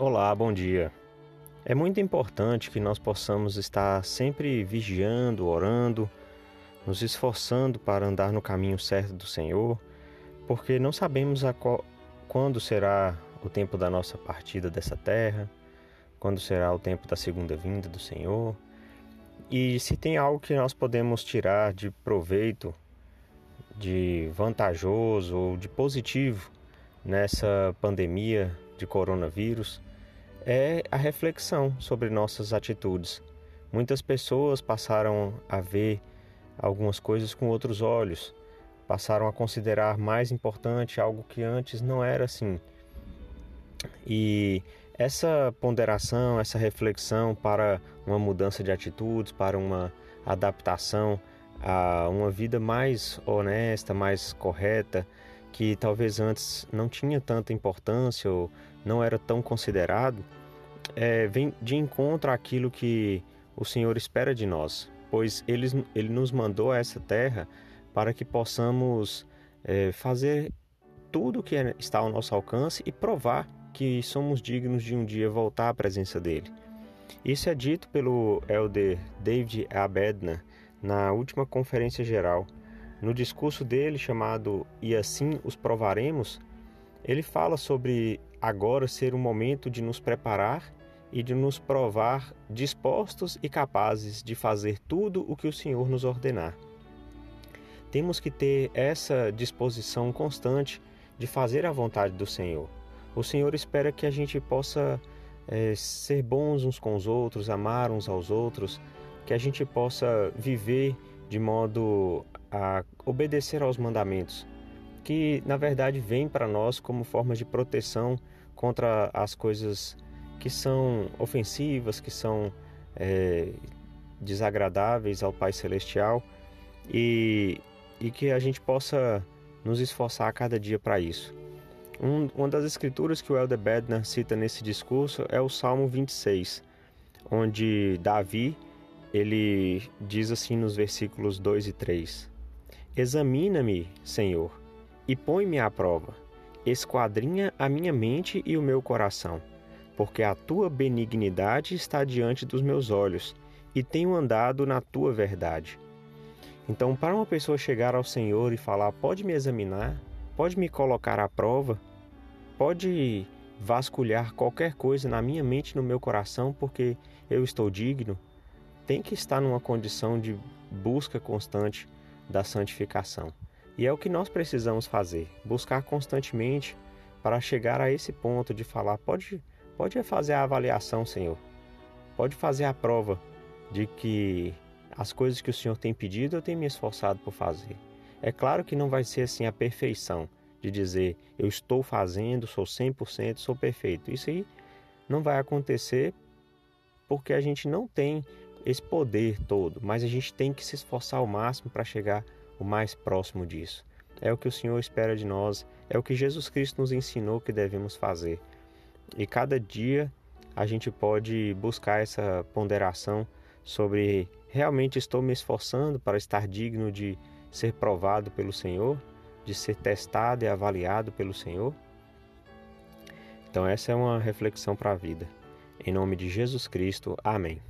Olá, bom dia. É muito importante que nós possamos estar sempre vigiando, orando, nos esforçando para andar no caminho certo do Senhor, porque não sabemos qual, quando será o tempo da nossa partida dessa terra, quando será o tempo da segunda vinda do Senhor. E se tem algo que nós podemos tirar de proveito, de vantajoso ou de positivo nessa pandemia de coronavírus, é a reflexão sobre nossas atitudes. Muitas pessoas passaram a ver algumas coisas com outros olhos, passaram a considerar mais importante algo que antes não era assim. E essa ponderação, essa reflexão para uma mudança de atitudes, para uma adaptação a uma vida mais honesta, mais correta, que talvez antes não tinha tanta importância ou não era tão considerado, é, vem de encontro àquilo que o Senhor espera de nós, pois Ele, ele nos mandou a essa terra para que possamos é, fazer tudo o que é, está ao nosso alcance e provar que somos dignos de um dia voltar à presença dele. Isso é dito pelo elder David Abedna na última conferência geral no discurso dele, chamado E Assim os Provaremos, ele fala sobre agora ser o momento de nos preparar e de nos provar dispostos e capazes de fazer tudo o que o Senhor nos ordenar. Temos que ter essa disposição constante de fazer a vontade do Senhor. O Senhor espera que a gente possa é, ser bons uns com os outros, amar uns aos outros, que a gente possa viver de modo a obedecer aos mandamentos, que na verdade vêm para nós como forma de proteção contra as coisas que são ofensivas, que são é, desagradáveis ao Pai Celestial e, e que a gente possa nos esforçar a cada dia para isso. Um, uma das escrituras que o Elder Bednar cita nesse discurso é o Salmo 26, onde Davi ele diz assim nos versículos 2 e 3: Examina-me, Senhor, e põe-me à prova. Esquadrinha a minha mente e o meu coração, porque a tua benignidade está diante dos meus olhos e tenho andado na tua verdade. Então, para uma pessoa chegar ao Senhor e falar: Pode me examinar, pode me colocar à prova, pode vasculhar qualquer coisa na minha mente e no meu coração, porque eu estou digno, tem que estar numa condição de busca constante da santificação. E é o que nós precisamos fazer, buscar constantemente para chegar a esse ponto de falar, pode, pode fazer a avaliação, Senhor. Pode fazer a prova de que as coisas que o Senhor tem pedido eu tenho me esforçado por fazer. É claro que não vai ser assim a perfeição de dizer eu estou fazendo, sou 100%, sou perfeito. Isso aí não vai acontecer porque a gente não tem esse poder todo, mas a gente tem que se esforçar ao máximo para chegar o mais próximo disso. É o que o Senhor espera de nós, é o que Jesus Cristo nos ensinou que devemos fazer. E cada dia a gente pode buscar essa ponderação sobre realmente estou me esforçando para estar digno de ser provado pelo Senhor, de ser testado e avaliado pelo Senhor. Então, essa é uma reflexão para a vida. Em nome de Jesus Cristo, amém.